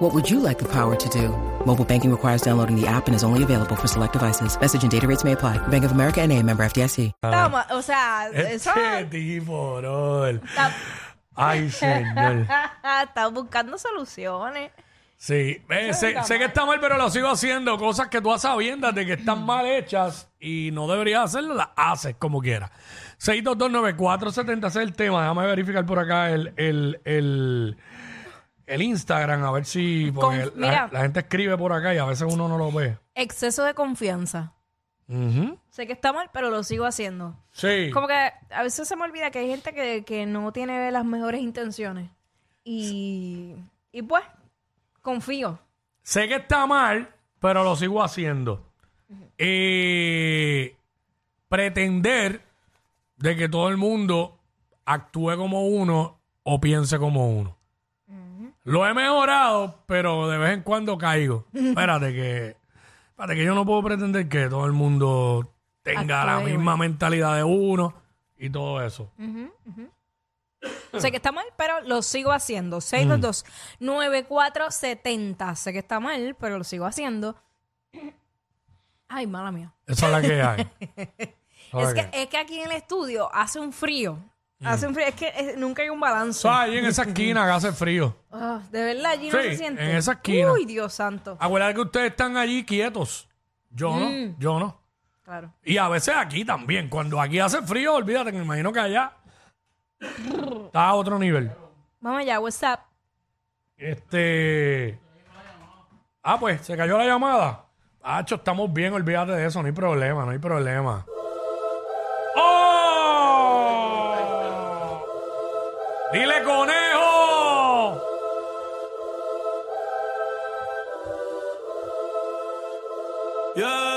What would you like the power to do? Mobile banking requires downloading the app and is only available for select devices. Message and data rates may apply. Bank of America and a member FDIC. Estamos- o sea, eso Este tipo, bro. está, Ay, señor. está buscando soluciones. Sí, eh, sé, sé que está mal, pero lo sigo haciendo. Cosas que tú sabiendas de que están mal hechas y no deberías hacerlas, las haces como quieras. 6229470 ese es el tema. Déjame verificar por acá el, el, el, el Instagram, a ver si. Porque la, gente escribe por acá y a veces uno no lo ve. Exceso de confianza. Ujú. Sé que está mal, pero lo sigo haciendo. Sí. Como que a veces se me olvida que hay gente que, que no tiene las mejores intenciones. Y, y pues, confío. Sé que está mal, pero lo sigo haciendo. Eh, pretender de que todo el mundo actúe como uno o piense como uno. Lo he mejorado, pero de vez en cuando caigo. Espérate que, espérate que yo no puedo pretender que todo el mundo tenga la misma mentalidad de uno y todo eso. Sé que está mal, pero lo sigo haciendo. 622-9470. Sé que está mal, pero lo sigo haciendo. Ay, mala mía. Esa es la que hay. Esa Es la que, hay. es que aquí en el estudio hace un frío. Hace un frío. Es que es- nunca hay un balance. Eso ahí en esa esquina que hace frío. Ah, de verdad, allí no Sí, se siente. en esa esquina. Uy, Dios santo. Acuérdate que ustedes están allí quietos. Yo Mm. no, yo no. Claro. Y a veces aquí también. Cuando aquí hace frío, olvídate me imagino que allá está a otro nivel. Vamos allá, what's up? Este. Ah, pues, se cayó la llamada. Hacho, estamos bien, olvídate de eso, no hay problema, no hay problema. ¡Dile conejo! Yeah.